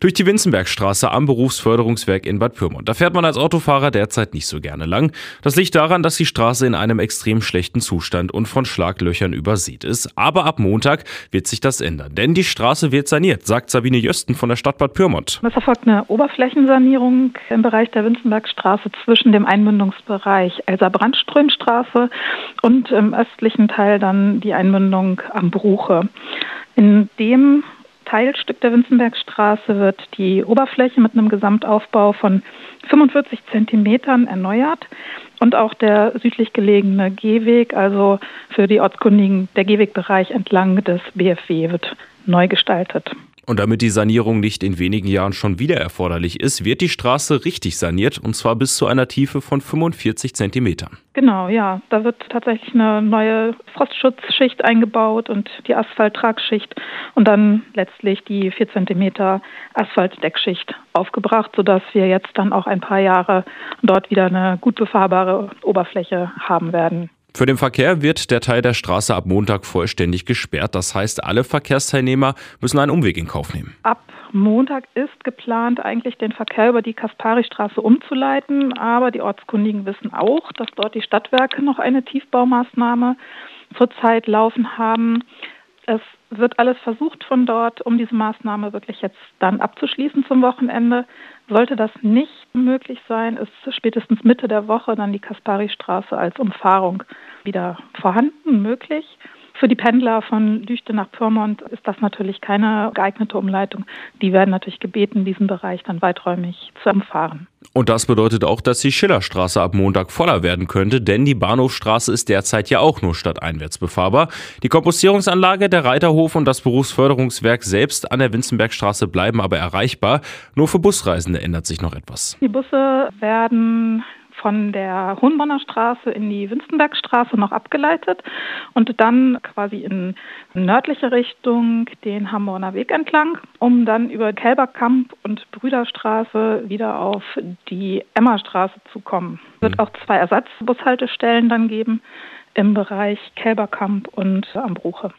Durch die Winzenbergstraße am Berufsförderungswerk in Bad Pyrmont. Da fährt man als Autofahrer derzeit nicht so gerne lang. Das liegt daran, dass die Straße in einem extrem schlechten Zustand und von Schlaglöchern übersät ist. Aber ab Montag wird sich das ändern, denn die Straße wird saniert, sagt Sabine Jösten von der Stadt Bad Pyrmont. Es erfolgt eine Oberflächensanierung im Bereich der Winzenbergstraße zwischen dem Einmündungsbereich Elsa-Brandström-Straße und im östlichen Teil dann die Einmündung am Bruche. In dem Teilstück der Winzenbergstraße wird die Oberfläche mit einem Gesamtaufbau von 45 Zentimetern erneuert und auch der südlich gelegene Gehweg, also für die Ortskundigen der Gehwegbereich entlang des BFW, wird neu gestaltet. Und damit die Sanierung nicht in wenigen Jahren schon wieder erforderlich ist, wird die Straße richtig saniert und zwar bis zu einer Tiefe von 45 Zentimetern. Genau, ja. Da wird tatsächlich eine neue Frostschutzschicht eingebaut und die Asphalttragschicht und dann letztlich die 4 Zentimeter Asphaltdeckschicht aufgebracht, sodass wir jetzt dann auch ein paar Jahre dort wieder eine gut befahrbare Oberfläche haben werden. Für den Verkehr wird der Teil der Straße ab Montag vollständig gesperrt. Das heißt, alle Verkehrsteilnehmer müssen einen Umweg in Kauf nehmen. Ab Montag ist geplant, eigentlich den Verkehr über die Kaspari-Straße umzuleiten. Aber die Ortskundigen wissen auch, dass dort die Stadtwerke noch eine Tiefbaumaßnahme zurzeit laufen haben. Es wird alles versucht von dort, um diese Maßnahme wirklich jetzt dann abzuschließen zum Wochenende. Sollte das nicht möglich sein, ist spätestens Mitte der Woche dann die Kaspari-Straße als Umfahrung wieder vorhanden, möglich. Für die Pendler von Lüchte nach Pyrmont ist das natürlich keine geeignete Umleitung. Die werden natürlich gebeten, diesen Bereich dann weiträumig zu umfahren. Und das bedeutet auch, dass die Schillerstraße ab Montag voller werden könnte, denn die Bahnhofstraße ist derzeit ja auch nur stadteinwärts befahrbar. Die Kompostierungsanlage, der Reiterhof und das Berufsförderungswerk selbst an der Winzenbergstraße bleiben aber erreichbar. Nur für Busreisende ändert sich noch etwas. Die Busse werden von der Hohenbonner Straße in die Winstenbergstraße noch abgeleitet und dann quasi in nördliche Richtung den Hamburger Weg entlang, um dann über Kälberkamp und Brüderstraße wieder auf die Emmerstraße zu kommen. Es wird mhm. auch zwei Ersatzbushaltestellen dann geben im Bereich Kälberkamp und Ambruche.